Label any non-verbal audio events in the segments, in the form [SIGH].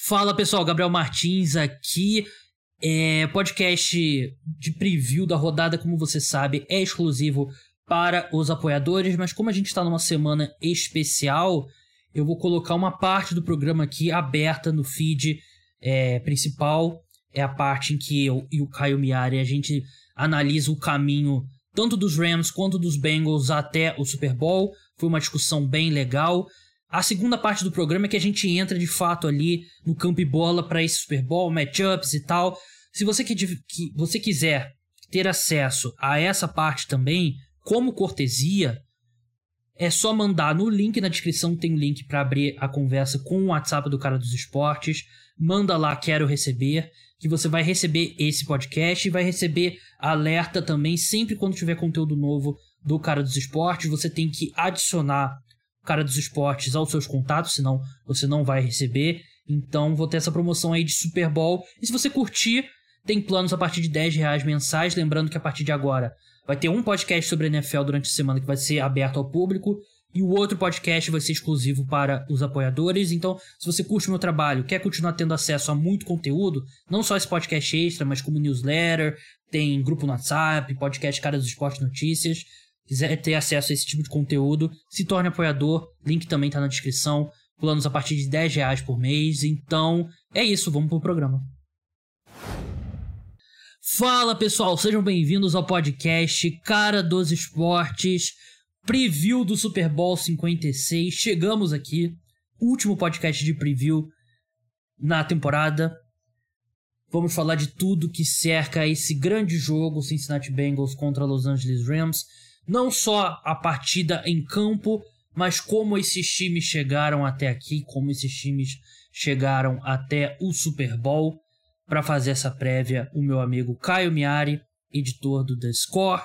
Fala pessoal, Gabriel Martins aqui. É, podcast de preview da rodada, como você sabe, é exclusivo para os apoiadores, mas como a gente está numa semana especial, eu vou colocar uma parte do programa aqui aberta no feed é, principal. É a parte em que eu e o Caio Miari a gente analisa o caminho tanto dos Rams quanto dos Bengals até o Super Bowl. Foi uma discussão bem legal. A segunda parte do programa é que a gente entra de fato ali no campo e bola para esse Super Bowl, matchups e tal. Se você, que, que, você quiser ter acesso a essa parte também, como cortesia, é só mandar no link na descrição, tem link para abrir a conversa com o WhatsApp do cara dos esportes. Manda lá, quero receber, que você vai receber esse podcast e vai receber alerta também sempre quando tiver conteúdo novo do cara dos esportes. Você tem que adicionar cara dos esportes aos seus contatos, senão você não vai receber. Então vou ter essa promoção aí de Super Bowl. E se você curtir, tem planos a partir de 10 reais mensais. Lembrando que a partir de agora vai ter um podcast sobre NFL durante a semana que vai ser aberto ao público. E o outro podcast vai ser exclusivo para os apoiadores. Então, se você curte o meu trabalho, quer continuar tendo acesso a muito conteúdo, não só esse podcast extra, mas como newsletter, tem grupo no WhatsApp, podcast Cara dos Esportes Notícias quiser ter acesso a esse tipo de conteúdo, se torne apoiador. Link também tá na descrição. Planos a partir de 10 reais por mês. Então, é isso, vamos pro programa. Fala pessoal, sejam bem-vindos ao podcast Cara dos Esportes, preview do Super Bowl 56. Chegamos aqui, último podcast de preview na temporada. Vamos falar de tudo que cerca esse grande jogo Cincinnati Bengals contra Los Angeles Rams não só a partida em campo, mas como esses times chegaram até aqui, como esses times chegaram até o Super Bowl. Para fazer essa prévia, o meu amigo Caio Miari, editor do The Score,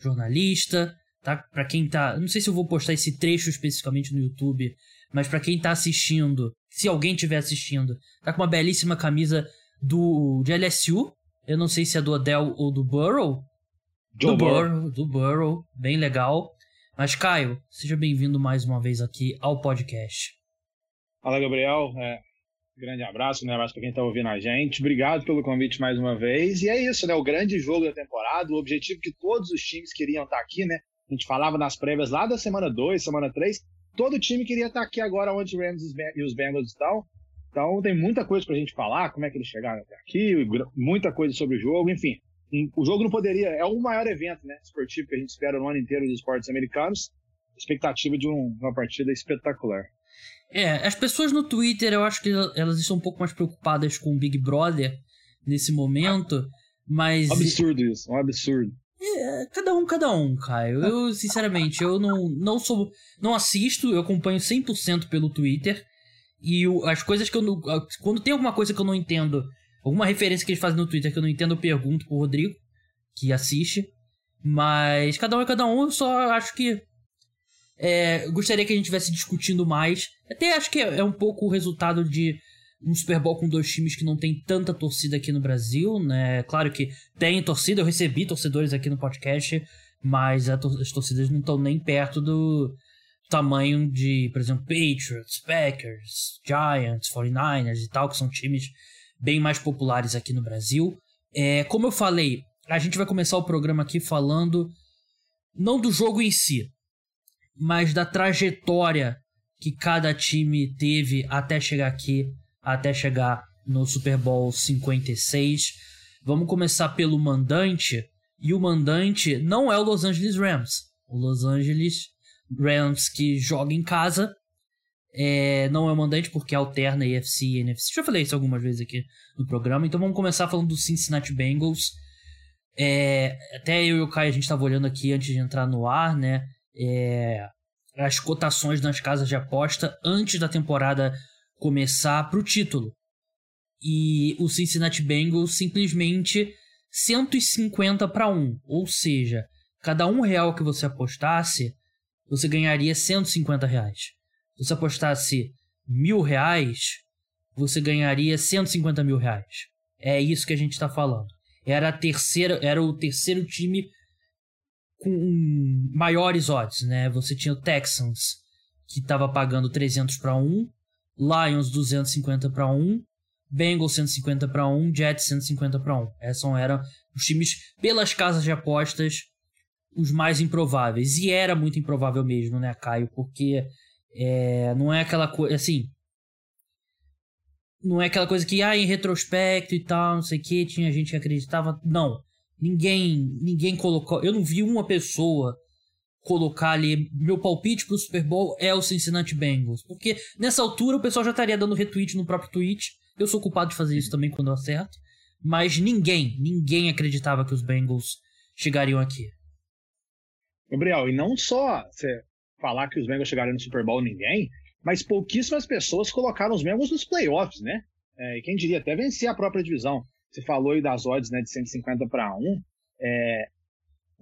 jornalista, tá? Para quem tá, não sei se eu vou postar esse trecho especificamente no YouTube, mas para quem tá assistindo, se alguém estiver assistindo, tá com uma belíssima camisa do de LSU. Eu não sei se é do Odell ou do Burrow, do Burrow, do Burrow, bem legal. Mas, Caio, seja bem-vindo mais uma vez aqui ao podcast. Fala, Gabriel. É, grande abraço, né? Abraço para quem está ouvindo a gente. Obrigado pelo convite mais uma vez. E é isso, né? O grande jogo da temporada, o objetivo que todos os times queriam estar tá aqui, né? A gente falava nas prévias lá da semana 2, semana 3. Todo time queria estar tá aqui agora onde o Rams e os Bengals estão. Então tem muita coisa para a gente falar, como é que eles chegaram até aqui, muita coisa sobre o jogo, enfim o jogo não poderia. É o maior evento né, esportivo que a gente espera no ano inteiro dos esportes americanos. Expectativa de um, uma partida espetacular. É, as pessoas no Twitter, eu acho que elas estão um pouco mais preocupadas com o Big Brother nesse momento, mas. Absurdo isso, um absurdo. É, cada um, cada um, Caio. Eu, sinceramente, eu não, não sou. Não assisto, eu acompanho 100% pelo Twitter. E as coisas que eu não. Quando tem alguma coisa que eu não entendo Alguma referência que eles fazem no Twitter que eu não entendo, eu pergunto pro Rodrigo, que assiste. Mas cada um é cada um, eu só acho que. É, gostaria que a gente estivesse discutindo mais. Até acho que é, é um pouco o resultado de um Super Bowl com dois times que não tem tanta torcida aqui no Brasil, né? Claro que tem torcida, eu recebi torcedores aqui no podcast, mas as torcidas não estão nem perto do tamanho de, por exemplo, Patriots, Packers, Giants, 49ers e tal, que são times bem mais populares aqui no Brasil. É, como eu falei, a gente vai começar o programa aqui falando não do jogo em si, mas da trajetória que cada time teve até chegar aqui, até chegar no Super Bowl 56. Vamos começar pelo mandante, e o mandante não é o Los Angeles Rams. O Los Angeles Rams que joga em casa é, não é o mandante porque alterna AFC e NFC. Já falei isso algumas vezes aqui no programa. Então vamos começar falando do Cincinnati Bengals. É, até eu e o Kai a gente estava olhando aqui antes de entrar no ar, né? É, as cotações nas casas de aposta antes da temporada começar para o título. E o Cincinnati Bengals simplesmente 150 para 1. Ou seja, cada um real que você apostasse, você ganharia 150 reais. Se você apostasse mil reais, você ganharia 150 mil reais. É isso que a gente está falando. Era a terceira, era o terceiro time com maiores odds, né? Você tinha o Texans que estava pagando 300 para 1, Lions 250 para 1, Bengals 150 para 1, Jets 150 para 1. Esses eram os times pelas casas de apostas os mais improváveis. E era muito improvável mesmo, né, Caio? Porque é, não é aquela coisa assim. Não é aquela coisa que, ah, em retrospecto e tal, não sei o que, tinha gente que acreditava. Não. Ninguém, ninguém colocou. Eu não vi uma pessoa colocar ali. Meu palpite pro Super Bowl é o Cincinnati Bengals. Porque nessa altura o pessoal já estaria dando retweet no próprio tweet. Eu sou culpado de fazer isso também quando eu acerto. Mas ninguém, ninguém acreditava que os Bengals chegariam aqui. Gabriel, e não só você falar que os Bengals chegaram no Super Bowl ninguém, mas pouquíssimas pessoas colocaram os Bengals nos playoffs, né? É, quem diria até vencer a própria divisão. Você falou aí das odds né, de 150 para 1. É,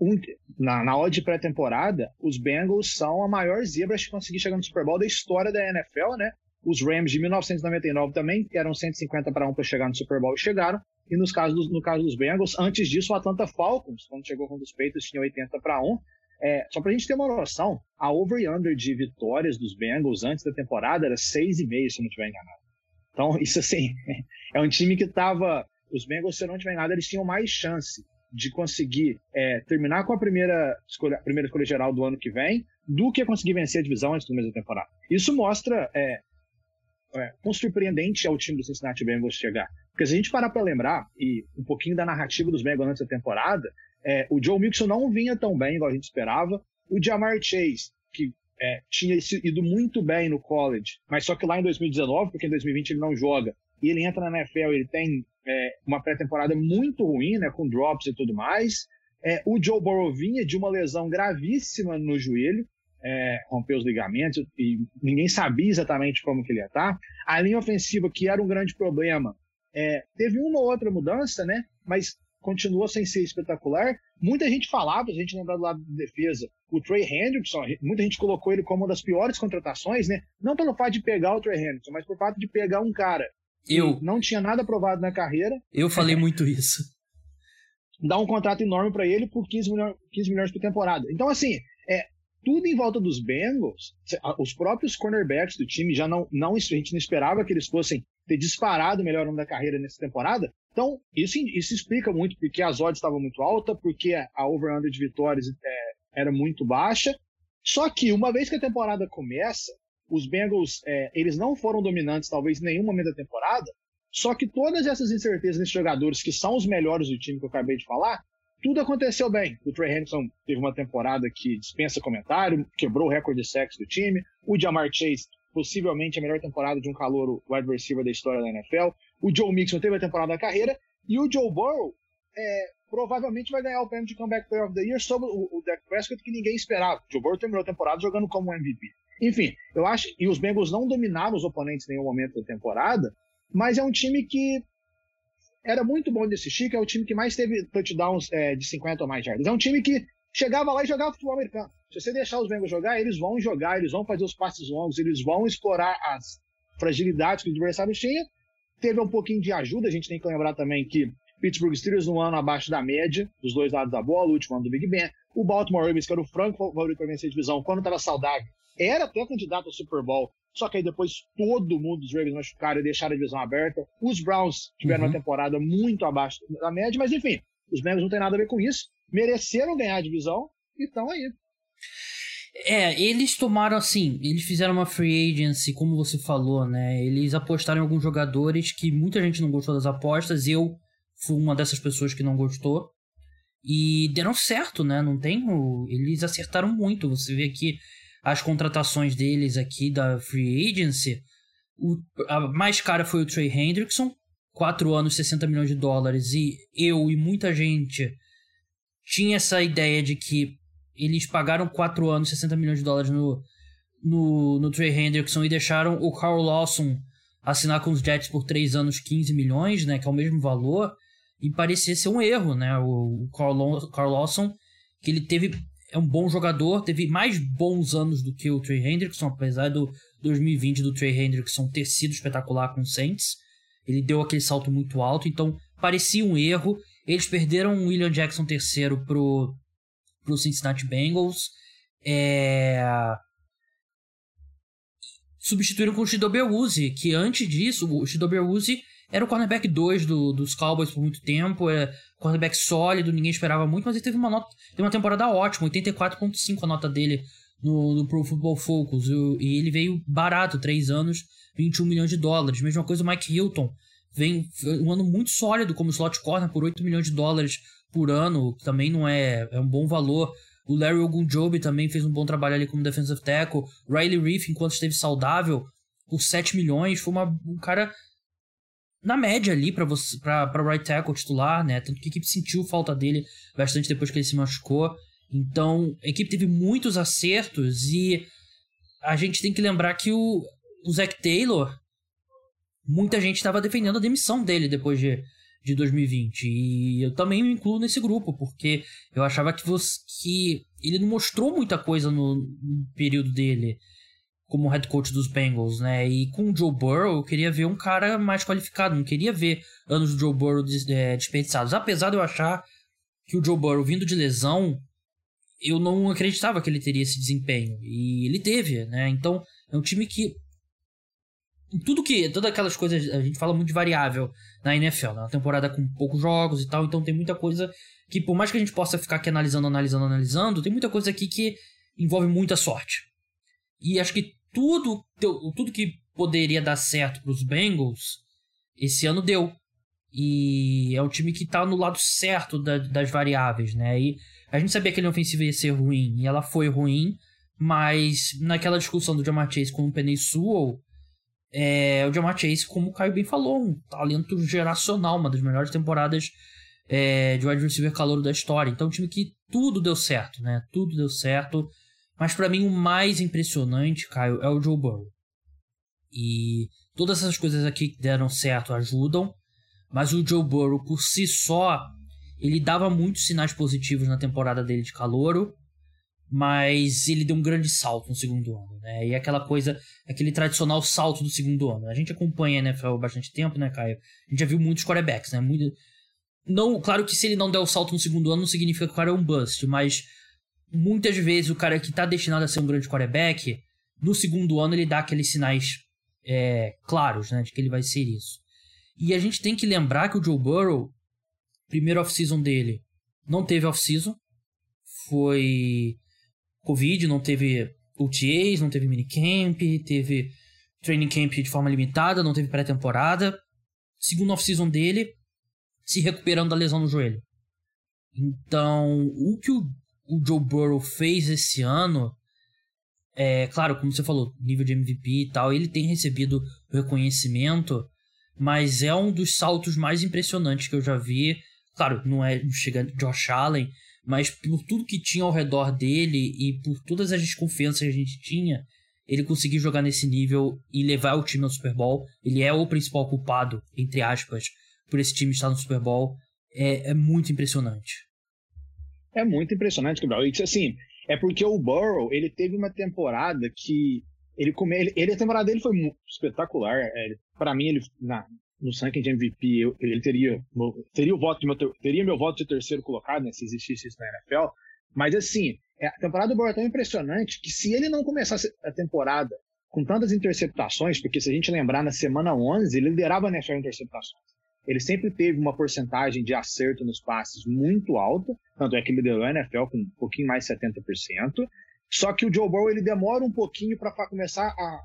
um, na, na odd pré-temporada, os Bengals são a maior zebra que conseguir chegar no Super Bowl da história da NFL, né? Os Rams de 1999 também eram 150 para 1 para chegar no Super Bowl e chegaram. E nos casos no caso dos Bengals, antes disso, o Atlanta Falcons, quando chegou com os Patriots, tinha 80 para 1. É, só para a gente ter uma noção, a over e under de vitórias dos Bengals antes da temporada era 6,5, se não estiver enganado. Então, [LAUGHS] isso assim, é um time que estava. Os Bengals, se eu não estiver enganado, eles tinham mais chance de conseguir é, terminar com a primeira escolha, a primeira escolha geral do ano que vem do que conseguir vencer a divisão antes do mês da temporada. Isso mostra é, é, quão surpreendente é o time do Cincinnati Bengals chegar. Porque se a gente parar para lembrar, e um pouquinho da narrativa dos Bengals antes da temporada, é, o Joe Mixon não vinha tão bem igual a gente esperava. O Jamar Chase, que é, tinha ido muito bem no college, mas só que lá em 2019, porque em 2020 ele não joga, e ele entra na NFL, ele tem é, uma pré-temporada muito ruim, né, com drops e tudo mais. É, o Joe Burrow vinha de uma lesão gravíssima no joelho, é, rompeu os ligamentos e ninguém sabia exatamente como que ele ia estar. A linha ofensiva, que era um grande problema, é, teve uma ou outra mudança, né? Mas continua sem ser espetacular. Muita gente falava, a gente lembrar do lado de defesa, o Trey Hendrickson, muita gente colocou ele como uma das piores contratações, né? Não pelo fato de pegar o Trey Hendrickson, mas por fato de pegar um cara eu não tinha nada aprovado na carreira. Eu falei muito isso. [LAUGHS] Dá um contrato enorme para ele por 15 milhões, 15 milhões por temporada. Então, assim, é, tudo em volta dos Bengals, os próprios cornerbacks do time já não, não a gente não esperava que eles fossem ter disparado o melhor nome da carreira nessa temporada. Então, isso, isso explica muito porque as odds estavam muito altas, porque a over-under de vitórias é, era muito baixa. Só que, uma vez que a temporada começa, os Bengals, é, eles não foram dominantes talvez em nenhum momento da temporada, só que todas essas incertezas nesses jogadores, que são os melhores do time que eu acabei de falar, tudo aconteceu bem. O Trey Henderson teve uma temporada que dispensa comentário, quebrou o recorde de sexo do time. O Jamar Chase, possivelmente a melhor temporada de um calor wide receiver da história da NFL. O Joe Mixon teve a temporada da carreira. E o Joe Burrow é, provavelmente vai ganhar o prêmio de Comeback Player of the Year sobre o, o Dak Prescott, que ninguém esperava. O Joe Burrow terminou a temporada jogando como MVP. Enfim, eu acho. E os Bengals não dominaram os oponentes em nenhum momento da temporada, mas é um time que era muito bom de assistir, que é o time que mais teve touchdowns é, de 50 ou mais. É um time que chegava lá e jogava futebol americano. Se você deixar os Bengals jogar, eles vão jogar, eles vão fazer os passes longos, eles vão explorar as fragilidades que o adversário tinha. Teve um pouquinho de ajuda, a gente tem que lembrar também que Pittsburgh Steelers no ano abaixo da média, dos dois lados da bola, o último ano do Big Ben. O Baltimore Ravens, que era o franco favorito para vencer a divisão, quando estava saudável, era até candidato ao Super Bowl, só que aí depois todo mundo dos Ravens machucaram e deixaram a divisão aberta. Os Browns tiveram uhum. uma temporada muito abaixo da média, mas enfim, os Bengals não tem nada a ver com isso. Mereceram ganhar a divisão e estão aí. É, eles tomaram assim, eles fizeram uma free agency, como você falou, né? Eles apostaram em alguns jogadores que muita gente não gostou das apostas. Eu fui uma dessas pessoas que não gostou. E deram certo, né? Não tem. Eles acertaram muito. Você vê aqui as contratações deles aqui da Free Agency, o, a mais cara foi o Trey Hendrickson, 4 anos, 60 milhões de dólares, e eu e muita gente tinha essa ideia de que eles pagaram 4 anos, 60 milhões de dólares no, no, no Trey Hendrickson e deixaram o Carl Lawson assinar com os Jets por 3 anos 15 milhões, né, que é o mesmo valor, e parecia ser um erro, né, o, o Carl, Carl Lawson, que ele teve é um bom jogador, teve mais bons anos do que o Trey Hendrickson, apesar do 2020 do Trey Hendrickson ter sido espetacular com o Saints. Ele deu aquele salto muito alto, então parecia um erro. Eles perderam o William Jackson terceiro pro, pro Cincinnati Bengals. É... substituíram com o Shidobe Uzi, que antes disso, o Shidobe Uzi era o cornerback 2 do, dos Cowboys por muito tempo, é cornerback sólido, ninguém esperava muito, mas ele teve uma nota, teve uma temporada ótima, 84.5 a nota dele no, no Pro Football Focus, e ele veio barato, 3 anos, 21 milhões de dólares. Mesma coisa o Mike Hilton, vem um ano muito sólido como slot corner por 8 milhões de dólares por ano, também não é, é um bom valor. O Larry Ogunjobi também fez um bom trabalho ali como defensive tackle. Riley Reef, enquanto esteve saudável, por 7 milhões, foi uma, um cara na média ali para você para right tackle titular, né? Tanto que a equipe sentiu falta dele bastante depois que ele se machucou. Então, a equipe teve muitos acertos e a gente tem que lembrar que o, o Zach Taylor muita gente estava defendendo a demissão dele depois de, de 2020. E eu também me incluo nesse grupo, porque eu achava que, você, que ele não mostrou muita coisa no, no período dele como head coach dos Bengals, né? E com o Joe Burrow, eu queria ver um cara mais qualificado, não queria ver anos do Joe Burrow é, desperdiçados. Apesar de eu achar que o Joe Burrow, vindo de lesão, eu não acreditava que ele teria esse desempenho. E ele teve, né? Então, é um time que. Tudo que. Todas aquelas coisas. A gente fala muito de variável na NFL, né? Temporada com poucos jogos e tal. Então, tem muita coisa que, por mais que a gente possa ficar aqui analisando, analisando, analisando, tem muita coisa aqui que envolve muita sorte. E acho que tudo, tudo que poderia dar certo para os Bengals, esse ano deu. E é um time que tá no lado certo da, das variáveis, né? E a gente sabia que a linha ofensiva ia ser ruim, e ela foi ruim, mas naquela discussão do Jamar Chase com o Penny Sewell, é, o Jamar Chase, como o Caio bem falou, um talento geracional, uma das melhores temporadas é, de wide receiver calouro da história. Então, um time que tudo deu certo, né? Tudo deu certo. Mas para mim o mais impressionante, Caio, é o Joe Burrow. E todas essas coisas aqui que deram certo ajudam, mas o Joe Burrow por si só, ele dava muitos sinais positivos na temporada dele de calouro, mas ele deu um grande salto no segundo ano, né? E aquela coisa, aquele tradicional salto do segundo ano. A gente acompanha a NFL há bastante tempo, né, Caio? A gente já viu muitos quarterbacks, né? Muito... Não, claro que se ele não der o salto no segundo ano, não significa que o cara é um bust, mas muitas vezes o cara que está destinado a ser um grande quarterback, no segundo ano ele dá aqueles sinais é, claros, né, de que ele vai ser isso. E a gente tem que lembrar que o Joe Burrow, primeiro off-season dele, não teve off-season, foi Covid, não teve OTAs, não teve minicamp, teve training camp de forma limitada, não teve pré-temporada. Segundo off-season dele, se recuperando da lesão no joelho. Então, o que o o Joe Burrow fez esse ano, é claro, como você falou, nível de MVP e tal, ele tem recebido reconhecimento, mas é um dos saltos mais impressionantes que eu já vi. Claro, não é chegando Josh Allen, mas por tudo que tinha ao redor dele e por todas as desconfianças que a gente tinha, ele conseguiu jogar nesse nível e levar o time ao Super Bowl. Ele é o principal culpado, entre aspas, por esse time estar no Super Bowl. É, é muito impressionante. É muito impressionante, Gabriel. E, assim, é porque o Burrow, ele teve uma temporada que ele come, ele, a temporada dele foi espetacular. É, para mim, ele na, no ranking de MVP, eu, ele teria teria o voto meu teria meu voto de terceiro colocado, né, se existisse isso na NFL. Mas assim, é, a temporada do Burrow é tão impressionante que se ele não começasse a temporada com tantas interceptações, porque se a gente lembrar na semana 11, ele liderava a NFL em interceptações. Ele sempre teve uma porcentagem de acerto nos passes muito alta, tanto é que liderou a NFL com um pouquinho mais de 70%. Só que o Joe Burrow ele demora um pouquinho para começar a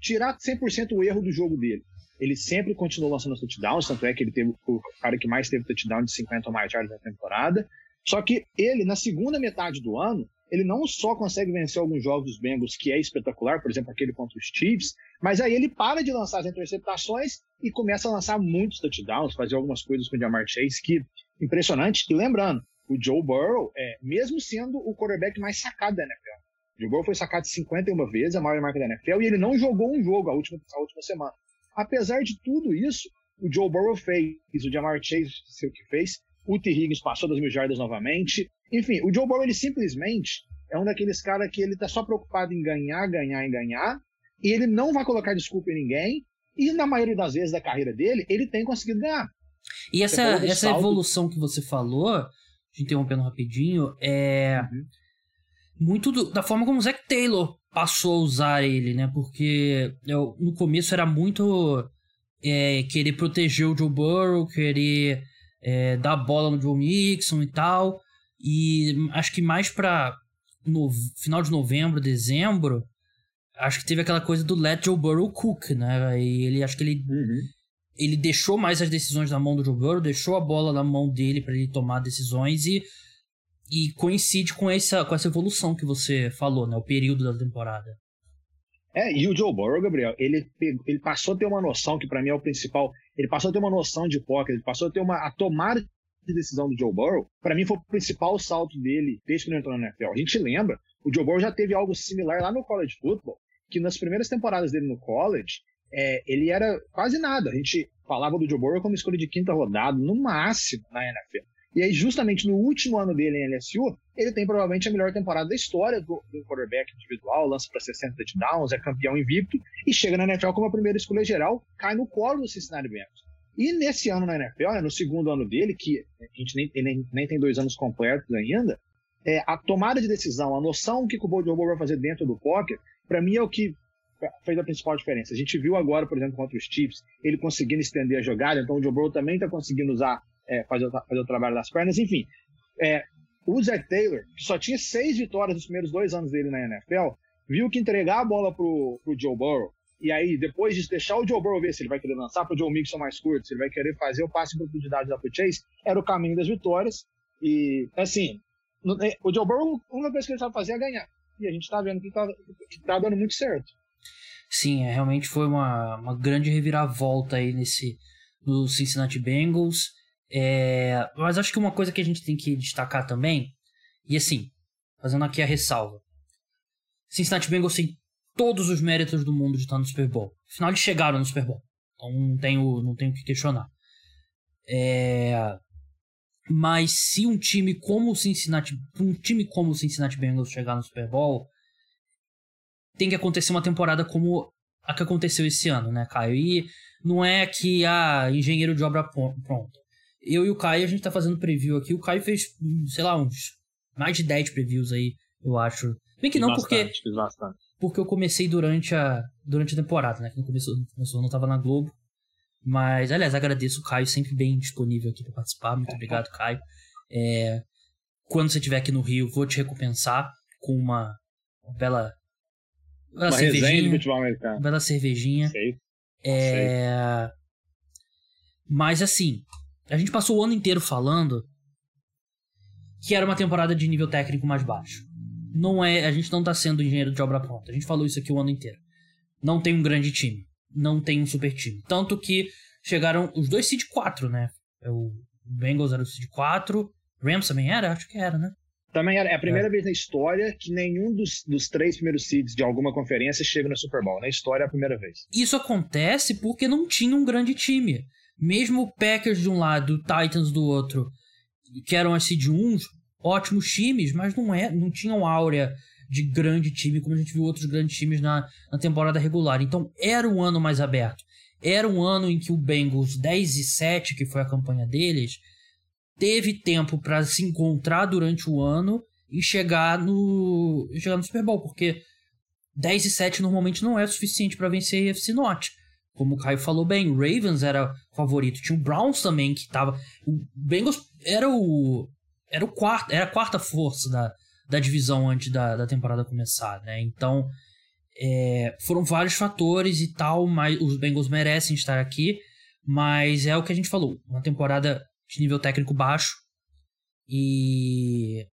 tirar 100% o erro do jogo dele. Ele sempre continuou lançando touchdowns, tanto é que ele teve o cara que mais teve touchdown de 50 ou mais yards na temporada. Só que ele, na segunda metade do ano, ele não só consegue vencer alguns jogos dos Bengals, que é espetacular, por exemplo, aquele contra os Chiefs, mas aí ele para de lançar as interceptações e começa a lançar muitos touchdowns, fazer algumas coisas com o Jamar Chase que impressionante. E lembrando, o Joe Burrow, é, mesmo sendo o quarterback mais sacado da NFL, o Joe Burrow foi sacado 51 vezes, a maior marca da NFL, e ele não jogou um jogo a última, a última semana. Apesar de tudo isso, o Joe Burrow fez, o Jamar Chase sei o que fez, o T. Higgins passou das mil jardas novamente, enfim, o Joe Burrow, ele simplesmente é um daqueles caras que ele tá só preocupado em ganhar, ganhar e ganhar, e ele não vai colocar desculpa em ninguém, e na maioria das vezes da carreira dele, ele tem conseguido ganhar. E essa, essa evolução que você falou, te interrompendo rapidinho, é uhum. muito do, da forma como o Zac Taylor passou a usar ele, né? Porque eu, no começo era muito é, querer proteger o Joe Burrow, querer é, dar bola no Joe Mixon e tal. E acho que mais para no final de novembro, dezembro, acho que teve aquela coisa do let Joe Burrow cook, né? E ele acho que ele uhum. ele deixou mais as decisões na mão do Joe Burrow, deixou a bola na mão dele para ele tomar decisões e e coincide com essa com essa evolução que você falou, né? O período da temporada. É, e o Joe Burrow, Gabriel, ele, ele passou a ter uma noção, que para mim é o principal, ele passou a ter uma noção de pocket, ele passou a ter uma a tomada de decisão do Joe Burrow, para mim foi o principal salto dele desde que ele entrou na NFL. A gente lembra, o Joe Burrow já teve algo similar lá no college football, que nas primeiras temporadas dele no college, é, ele era quase nada. A gente falava do Joe Burrow como escolha de quinta rodada, no máximo, na NFL. E aí, justamente no último ano dele em LSU, ele tem provavelmente a melhor temporada da história do, do quarterback individual, lança para 60 touchdowns, é campeão invicto e chega na NFL como a primeira escolha geral, cai no colo do Cincinnati Bengals. E nesse ano na NFL, né, no segundo ano dele, que a gente nem, nem, nem tem dois anos completos ainda, é, a tomada de decisão, a noção que o Burrow vai fazer dentro do pocket, para mim é o que fez a principal diferença. A gente viu agora, por exemplo, contra os Chiefs, ele conseguindo estender a jogada, então o Joe Burrow também está conseguindo usar, é, fazer, fazer o trabalho das pernas, enfim. É, o Zach Taylor, que só tinha seis vitórias nos primeiros dois anos dele na NFL, viu que entregar a bola pro, pro Joe Burrow e aí, depois de deixar o Joe Burrow ver se ele vai querer lançar para o Joe Mixon mais curto, se ele vai querer fazer o passe em profundidade da pro Chase, era o caminho das vitórias. E, assim, é, o Joe Burrow, a única coisa que ele sabe fazer é ganhar. E a gente está vendo que está tá dando muito certo. Sim, é, realmente foi uma, uma grande reviravolta aí nesse no Cincinnati Bengals. É, mas acho que uma coisa que a gente tem que destacar também, e assim, fazendo aqui a ressalva. Cincinnati Bengals tem todos os méritos do mundo de estar no Super Bowl. Afinal, eles chegaram no Super Bowl. Então não tenho, não tenho o que questionar. É... Mas se um time como o Cincinnati, um time como o Cincinnati Bengals chegar no Super Bowl, tem que acontecer uma temporada como a que aconteceu esse ano, né, Caio? E não é que a ah, engenheiro de obra pronta. Eu e o Caio, a gente tá fazendo preview aqui. O Caio fez, sei lá, uns mais de 10 previews aí, eu acho. Bem que não, bastante, porque. Fiz bastante porque eu comecei durante a, durante a temporada, né? Quando começou, começou não tava na Globo. Mas, aliás, agradeço o Caio, sempre bem disponível aqui para participar. Muito obrigado, Caio. É, quando você estiver aqui no Rio, vou te recompensar com uma, uma bela, bela uma cervejinha. De futebol americano. Uma bela cervejinha. Sei. É, Sei. Mas assim, a gente passou o ano inteiro falando que era uma temporada de nível técnico mais baixo não é. A gente não tá sendo engenheiro de obra pronta. A gente falou isso aqui o ano inteiro. Não tem um grande time. Não tem um super time. Tanto que chegaram os dois seed 4, né? É o Bengals era o seed 4. Rams também era? Acho que era, né? Também era. É a primeira é. vez na história que nenhum dos, dos três primeiros seeds de alguma conferência chega no Super Bowl. Na história é a primeira vez. Isso acontece porque não tinha um grande time. Mesmo o Packers de um lado, o Titans do outro, que eram as seed 1, ótimos times, mas não é, não tinham áurea de grande time como a gente viu outros grandes times na, na temporada regular. Então era um ano mais aberto. Era um ano em que o Bengals 10 e 7, que foi a campanha deles, teve tempo para se encontrar durante o ano e chegar no chegar no Super Bowl, porque 10 e 7 normalmente não é suficiente para vencer a FC Norte. Como o Caio falou bem, o Ravens era favorito, tinha o Browns também que tava, o Bengals era o era o quarto, era a quarta força da, da divisão antes da, da temporada começar, né? Então, é, foram vários fatores e tal, mas os Bengals merecem estar aqui, mas é o que a gente falou, uma temporada de nível técnico baixo e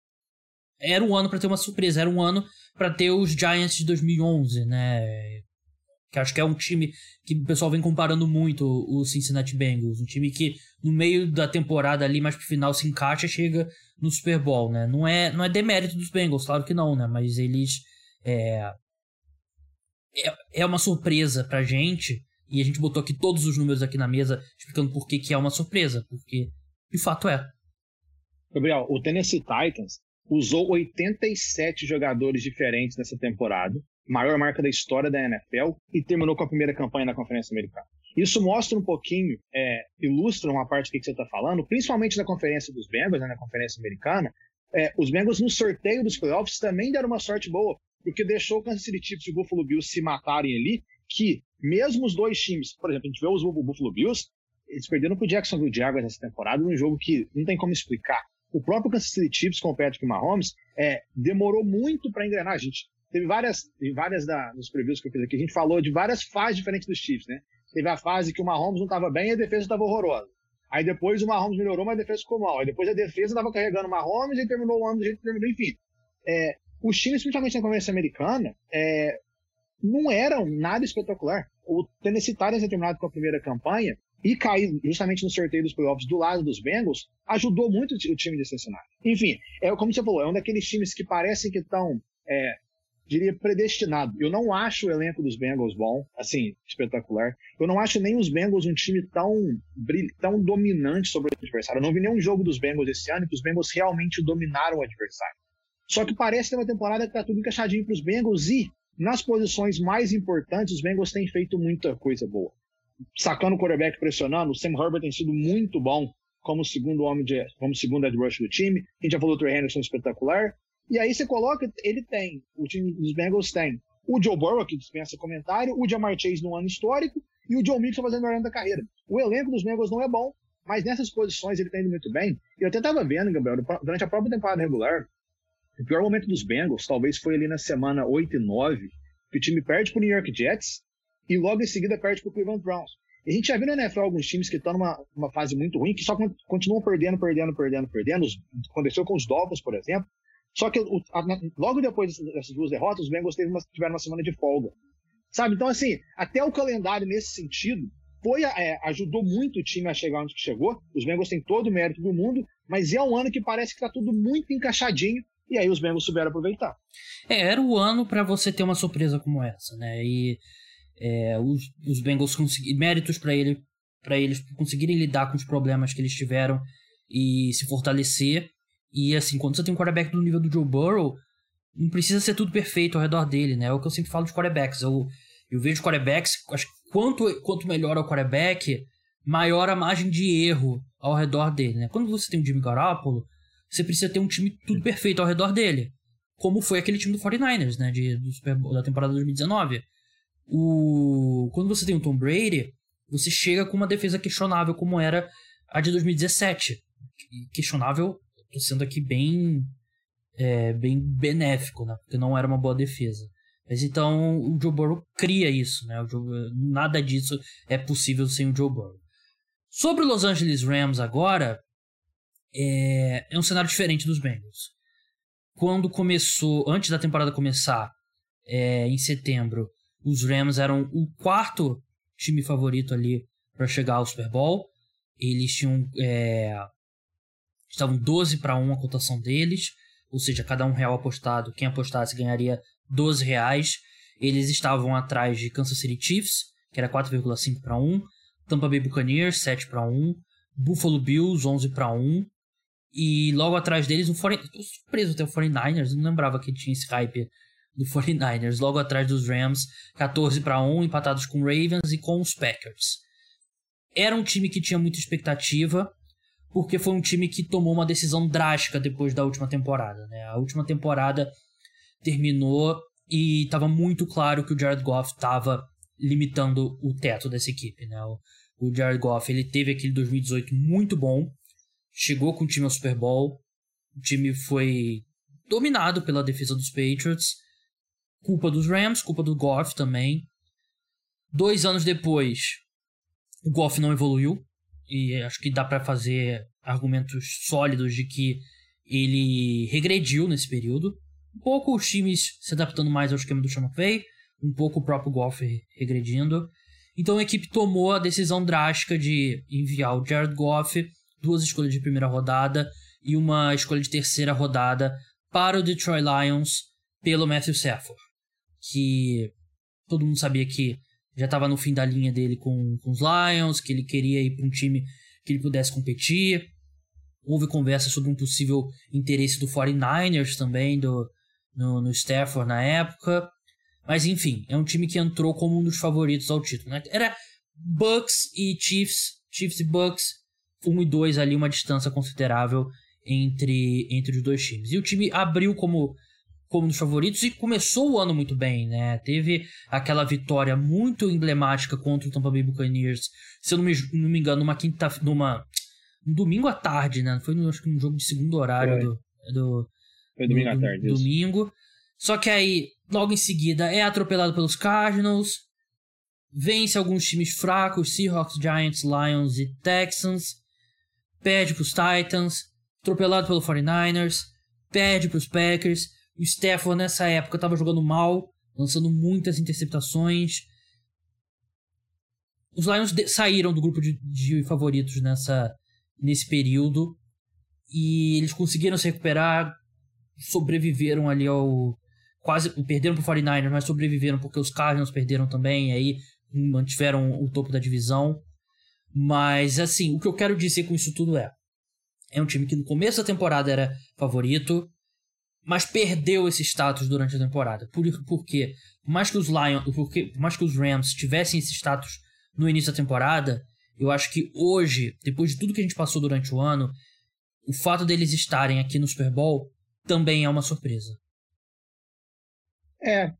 era um ano para ter uma surpresa, era um ano para ter os Giants de 2011, né? Que acho que é um time que o pessoal vem comparando muito o Cincinnati Bengals, um time que no meio da temporada ali mais pro final se encaixa chega no Super Bowl, né? Não é não é demérito dos Bengals, claro que não, né? Mas eles é é, é uma surpresa pra gente e a gente botou aqui todos os números aqui na mesa explicando por que que é uma surpresa, porque de fato é. Gabriel, o Tennessee Titans usou 87 jogadores diferentes nessa temporada maior marca da história da NFL e terminou com a primeira campanha na Conferência Americana. Isso mostra um pouquinho, é, ilustra uma parte que você está falando, principalmente na Conferência dos Bengals, né, na Conferência Americana. É, os Bengals no sorteio dos playoffs também deram uma sorte boa, porque deixou o Kansas City Chiefs e o Buffalo Bills se matarem ali, que mesmo os dois times, por exemplo, a gente vê os Buffalo Bills, eles perderam pro Jacksonville Jaguars nessa temporada num jogo que não tem como explicar. O próprio Kansas City Chiefs com o Patrick Mahomes é, demorou muito para engrenar. A gente teve várias, várias da, nos previews que eu fiz aqui, a gente falou de várias fases diferentes dos Chiefs, né? Teve a fase que o Mahomes não estava bem e a defesa estava horrorosa. Aí depois o Mahomes melhorou, mas a defesa ficou mal. Aí depois a defesa estava carregando o Mahomes e terminou o ano do jeito que terminou. Enfim, é, os times, principalmente na conferência americana, é, não eram nada espetacular. O Tennessee Titans ter terminado com a primeira campanha e cair justamente no sorteio dos playoffs do lado dos Bengals ajudou muito o time de Cincinnati. Enfim, é como você falou, é um daqueles times que parecem que estão é, diria, predestinado. Eu não acho o elenco dos Bengals bom, assim, espetacular. Eu não acho nem os Bengals um time tão, tão dominante sobre o adversário. Eu não vi nenhum jogo dos Bengals esse ano que os Bengals realmente dominaram o adversário. Só que parece ter uma temporada que tá tudo encaixadinho para os Bengals e nas posições mais importantes os Bengals têm feito muita coisa boa. Sacando o quarterback pressionando, o Sam Herbert tem sido muito bom como segundo homem de, como segundo head rush do time. A gente já falou do Trey Henderson espetacular. E aí você coloca, ele tem, o time dos Bengals tem o Joe Burrow, que dispensa comentário, o Jamar Chase no ano histórico e o Joe Mixon fazendo o melhor da carreira. O elenco dos Bengals não é bom, mas nessas posições ele está indo muito bem. E eu até estava vendo, Gabriel, durante a própria temporada regular, o pior momento dos Bengals talvez foi ali na semana 8 e 9, que o time perde para o New York Jets e logo em seguida perde para o Cleveland Browns. E a gente já viu na NFL alguns times que estão numa, numa fase muito ruim, que só continuam perdendo, perdendo, perdendo, perdendo. Aconteceu com os Dolphins, por exemplo. Só que a, logo depois dessas duas derrotas, os Bengals uma, tiveram uma semana de folga. Sabe? Então, assim, até o calendário nesse sentido foi, é, ajudou muito o time a chegar onde chegou. Os Bengals têm todo o mérito do mundo, mas é um ano que parece que está tudo muito encaixadinho. E aí os Bengals souberam aproveitar. É, era o ano para você ter uma surpresa como essa, né? E é, os, os Bengals conseguiram méritos para ele, para eles conseguirem lidar com os problemas que eles tiveram e se fortalecer e assim, quando você tem um quarterback do nível do Joe Burrow, não precisa ser tudo perfeito ao redor dele, né? É o que eu sempre falo de quarterbacks. Eu, eu vejo quarterbacks, acho que quanto, quanto melhor é o quarterback, maior a margem de erro ao redor dele, né? Quando você tem um Jimmy Garoppolo, você precisa ter um time tudo perfeito ao redor dele. Como foi aquele time do 49ers, né? De, do Super Bowl, da temporada 2019. O... Quando você tem o Tom Brady, você chega com uma defesa questionável como era a de 2017. Questionável tô sendo aqui bem é, bem benéfico, né? Porque não era uma boa defesa. Mas então o Joe Burrow cria isso, né? Joe, nada disso é possível sem o Joe Burrow. Sobre o Los Angeles Rams agora, é, é um cenário diferente dos Bengals. Quando começou, antes da temporada começar, é, em setembro, os Rams eram o quarto time favorito ali para chegar ao Super Bowl. Eles tinham é, Estavam 12 para 1 a cotação deles, ou seja, cada um real apostado, quem apostasse ganharia 12 reais. Eles estavam atrás de Kansas City Chiefs, que era 4,5 para 1, Tampa Bay Buccaneers 7 para 1, Buffalo Bills 11 para 1, e logo atrás deles, um 40... Tô surpreso até o 49ers, não lembrava que tinha esse hype do 49ers. Logo atrás dos Rams, 14 para 1, empatados com Ravens e com os Packers. Era um time que tinha muita expectativa, porque foi um time que tomou uma decisão drástica depois da última temporada. Né? A última temporada terminou e estava muito claro que o Jared Goff estava limitando o teto dessa equipe. Né? O, Jared Goff ele teve aquele 2018 muito bom, chegou com o time ao Super Bowl, o time foi dominado pela defesa dos Patriots, culpa dos Rams, culpa do Goff também. Dois anos depois, o Goff não evoluiu, e acho que dá para fazer argumentos sólidos de que ele regrediu nesse período. Um pouco os times se adaptando mais ao esquema do Sean McVay, um pouco o próprio Golf regredindo. Então a equipe tomou a decisão drástica de enviar o Jared Goff, duas escolhas de primeira rodada e uma escolha de terceira rodada para o Detroit Lions pelo Matthew Stafford, que todo mundo sabia que já estava no fim da linha dele com, com os Lions, que ele queria ir para um time que ele pudesse competir. Houve conversa sobre um possível interesse do 49ers também, do, no, no Stafford na época. Mas enfim, é um time que entrou como um dos favoritos ao título. Né? Era Bucks e Chiefs, Chiefs e Bucks, 1 e 2 ali, uma distância considerável entre, entre os dois times. E o time abriu como, como dos favoritos e começou o ano muito bem, né? Teve aquela vitória muito emblemática contra o Tampa Bay Buccaneers, se eu não me, não me engano, numa quinta, numa um domingo à tarde, né? Foi acho que um jogo de segundo horário Foi. do, do Foi domingo do- à tarde. isso. domingo. Só que aí, logo em seguida, é atropelado pelos Cardinals, vence alguns times fracos, Seahawks, Giants, Lions e Texans, perde pros Titans, atropelado pelo 49ers, perde pros Packers. O Stafford nessa época estava jogando mal, lançando muitas interceptações. Os Lions saíram do grupo de, de favoritos nessa, nesse período e eles conseguiram se recuperar, sobreviveram ali ao. Quase perderam pro 49ers, mas sobreviveram porque os Cardinals perderam também, e aí mantiveram o topo da divisão. Mas assim, o que eu quero dizer com isso tudo é: é um time que no começo da temporada era favorito, mas perdeu esse status durante a temporada. Por, por quê? Por mais que os Lions, porque, por mais que os Rams tivessem esse status no início da temporada, eu acho que hoje, depois de tudo que a gente passou durante o ano, o fato deles estarem aqui no Super Bowl também é uma surpresa. É.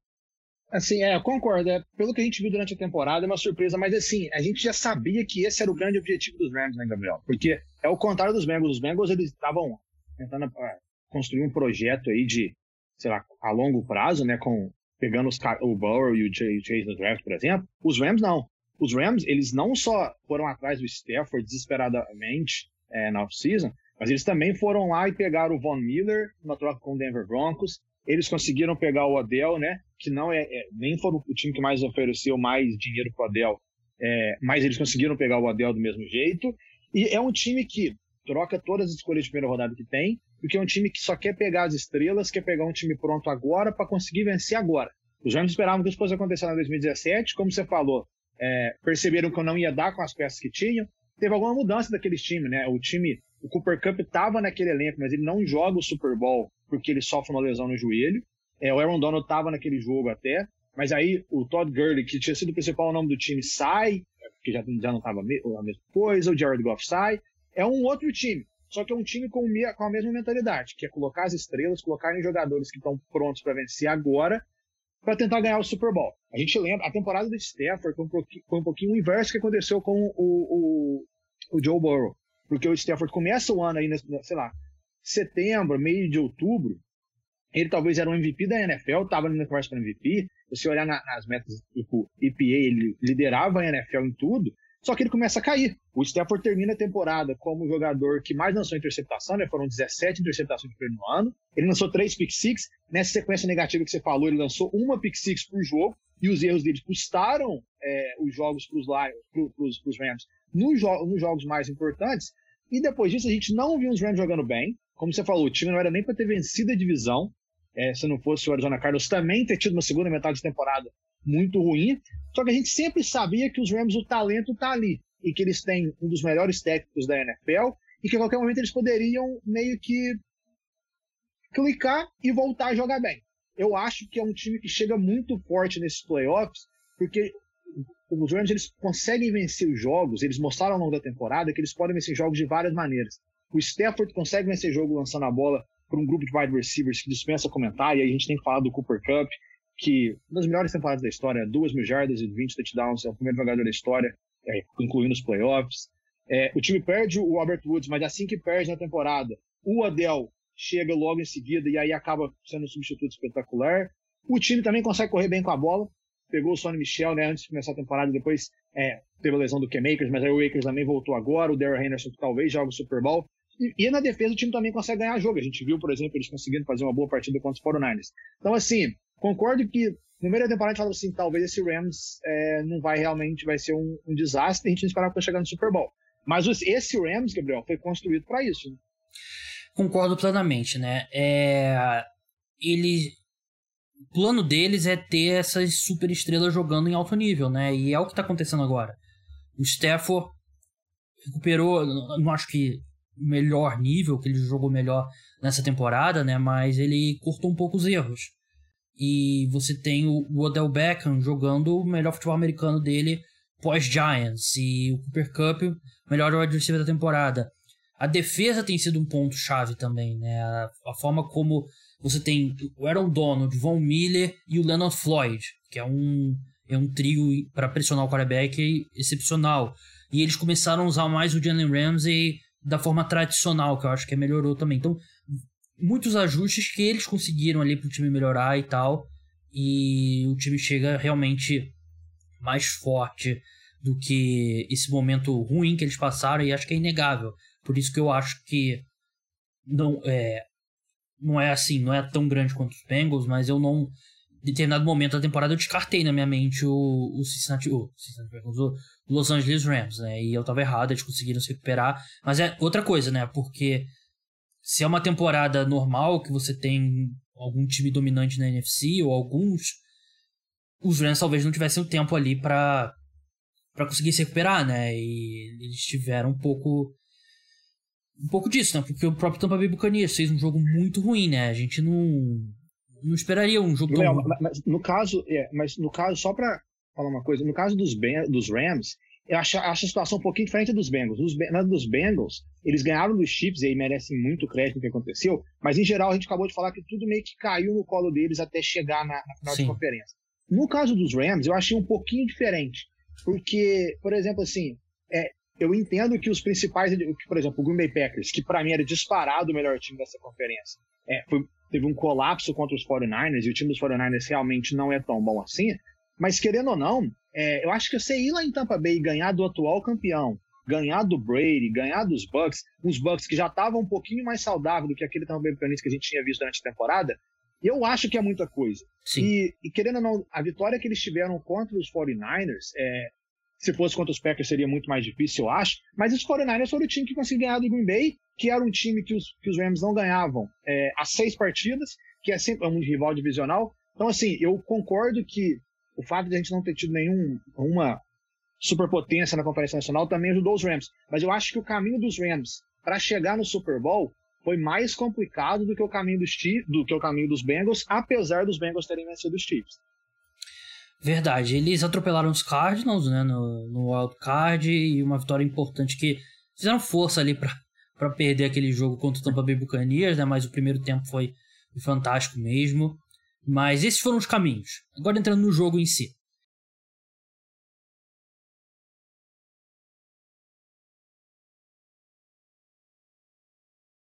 Assim, é, eu concordo. É, pelo que a gente viu durante a temporada, é uma surpresa, mas assim, a gente já sabia que esse era o grande objetivo dos Rams, né, Gabriel? Porque é o contrário dos Bengals. Os Bengals, eles estavam tentando ah, construir um projeto aí de, sei lá, a longo prazo, né, com pegando os, o Burrow e o Chase no draft, por exemplo. Os Rams não. Os Rams, eles não só foram atrás do Stafford desesperadamente é, na off-season, mas eles também foram lá e pegaram o Von Miller na troca com o Denver Broncos. Eles conseguiram pegar o Odell, né? Que não é, é- nem foi o time que mais ofereceu mais dinheiro para o Odell, é, mas eles conseguiram pegar o Odell do mesmo jeito. E é um time que troca todas as escolhas de primeira rodada que tem, porque é um time que só quer pegar as estrelas, quer pegar um time pronto agora para conseguir vencer agora. Os Rams esperavam que isso fosse acontecer em 2017, como você falou, é, perceberam que eu não ia dar com as peças que tinham. Teve alguma mudança daqueles times, né? O time, o Cooper Cup estava naquele elenco, mas ele não joga o Super Bowl porque ele sofre uma lesão no joelho. É, o Aaron Donald estava naquele jogo até, mas aí o Todd Gurley, que tinha sido o principal nome do time, sai, porque já, já não estava a mesma coisa, o Jared Goff sai. É um outro time, só que é um time com, com a mesma mentalidade, que é colocar as estrelas, colocar em jogadores que estão prontos para vencer agora, para tentar ganhar o Super Bowl. A gente lembra, a temporada do Stafford foi um pouquinho, foi um pouquinho o inverso que aconteceu com o, o, o Joe Burrow. Porque o Stafford começa o ano aí, sei lá, setembro, meio de outubro, ele talvez era o MVP da NFL, estava na conversa para MVP. Se você olhar na- nas metas, tipo, EPA, ele liderava a NFL em tudo, só que ele começa a cair. O Stafford termina a temporada como o jogador que mais lançou interceptação, né? Foram 17 interceptações no ano. Ele lançou três pick six. Nessa sequência negativa que você falou, ele lançou uma pick six por jogo. E os erros dele custaram é, os jogos para os Lions, para os Rams, nos, jo nos jogos mais importantes. E depois disso, a gente não viu os Rams jogando bem. Como você falou, o time não era nem para ter vencido a divisão. É, se não fosse o Arizona Cardinals também ter tido uma segunda metade de temporada muito ruim. Só que a gente sempre sabia que os Rams, o talento tá ali. E que eles têm um dos melhores técnicos da NFL. E que a qualquer momento eles poderiam meio que clicar e voltar a jogar bem. Eu acho que é um time que chega muito forte nesses playoffs, porque os Rams eles conseguem vencer os jogos, eles mostraram ao longo da temporada que eles podem vencer jogos de várias maneiras. O Stafford consegue vencer jogo lançando a bola para um grupo de wide receivers que dispensa comentário, e aí a gente tem falar do Cooper Cup, que uma das melhores temporadas da história, duas mil jardas e 20 touchdowns, é o primeiro jogador da história, é, incluindo os playoffs. É, o time perde o Robert Woods, mas assim que perde na temporada, o Adele chega logo em seguida e aí acaba sendo um substituto espetacular. O time também consegue correr bem com a bola. Pegou o Sonny Michel né, antes de começar a temporada, depois é, teve a lesão do Cam Akers, mas aí o Akers também voltou agora. O Darrell Henderson talvez jogue o Super Bowl. E, e, na defesa o time também consegue ganhar jogo. A gente viu, por exemplo, eles conseguindo fazer uma boa partida contra os 49ers. Então, assim, concordo que no meio da temporada a gente falou assim, talvez esse Rams é, não vai realmente, vai ser um, um desastre, a gente não esperava para chegar no Super Bowl. Mas esse Rams, Gabriel, foi construído para isso. Né? Concordo plenamente, né? É... Ele... O plano deles é ter essas super estrelas jogando em alto nível, né? E é o que tá acontecendo agora. O Stafford recuperou, não acho que melhor nível, que ele jogou melhor nessa temporada, né? Mas ele cortou um pouco os erros. E você tem o Odell Beckham jogando o melhor futebol americano dele pós-Giants. E o Cooper Cup, melhor wide da temporada. A defesa tem sido um ponto-chave também, né? A, a, forma como você tem o Aaron Donald, Von Miller e o Leonard Floyd, que é um, é um trio para pressionar o quarterback excepcional. E eles começaram a usar mais o Jalen Ramsey da forma tradicional, que eu acho que melhorou também. Então, muitos ajustes que eles conseguiram ali para o time melhorar e tal. E o time chega realmente mais forte do que esse momento ruim que eles passaram, e acho que é inegável. Por isso que eu acho que não é, não é assim, não é tão grande quanto os Bengals, mas eu não. Em determinado momento da temporada eu descartei na minha mente o, o Cincinnati, o, Cincinnati Bengals, o Los Angeles Rams, né? E eu tava errado, eles conseguiram se recuperar. Mas é outra coisa, né? Porque se é uma temporada normal que você tem algum time dominante na NFC ou alguns, os Rams talvez não tivessem o tempo ali para para conseguir se recuperar, né? E eles tiveram um pouco um pouco disso, né? Porque o próprio Tampa Bay Buccaneers fez um jogo muito ruim, né? A gente não não esperaria um jogo tão mas, mas no caso, é, mas no caso só para falar uma coisa, no caso dos ben, dos Rams, eu acho, acho a situação um pouquinho diferente dos Bengals. Os, na dos Bengals, eles ganharam dos Chips e aí merecem muito crédito no que aconteceu, mas em geral a gente acabou de falar que tudo meio que caiu no colo deles até chegar na, na final Sim. de conferência. No caso dos Rams, eu achei um pouquinho diferente, porque, por exemplo, assim, é, eu entendo que os principais, por exemplo, o Green Bay Packers, que para mim era disparado o melhor time dessa conferência, é, foi, teve um colapso contra os 49ers e o time dos 49ers realmente não é tão bom assim, mas querendo ou não, é, eu acho que você ir lá em Tampa Bay e ganhar do atual campeão, ganhar do Brady, ganhar dos Bucks, uns Bucks que já estavam um pouquinho mais saudável do que aquele Tampa Bay Buccaneers que a gente tinha visto durante a temporada, eu acho que é muita coisa. E, e, querendo ou não, a vitória que eles tiveram contra os 49ers, é, se fosse contra os Packers seria muito mais difícil, eu acho, mas os 49ers foram o time que conseguiu ganhar do Green Bay, que era um time que os, que os Rams não ganhavam é, há seis partidas, que é sempre um rival divisional. Então, assim, eu concordo que o fato de a gente não ter tido nenhuma superpotência na Conferência Nacional também ajudou os Rams. Mas eu acho que o caminho dos Rams para chegar no Super Bowl foi mais complicado do que o caminho dos do que o caminho dos Bengals, apesar dos Bengals terem vencido os Chiefs. Verdade, eles atropelaram os Cardinals, né, no, no wild card e uma vitória importante que fizeram força ali para perder aquele jogo contra o Tampa Bay Buccaneers, né, mas o primeiro tempo foi fantástico mesmo. Mas esses foram os caminhos. Agora entrando no jogo em si.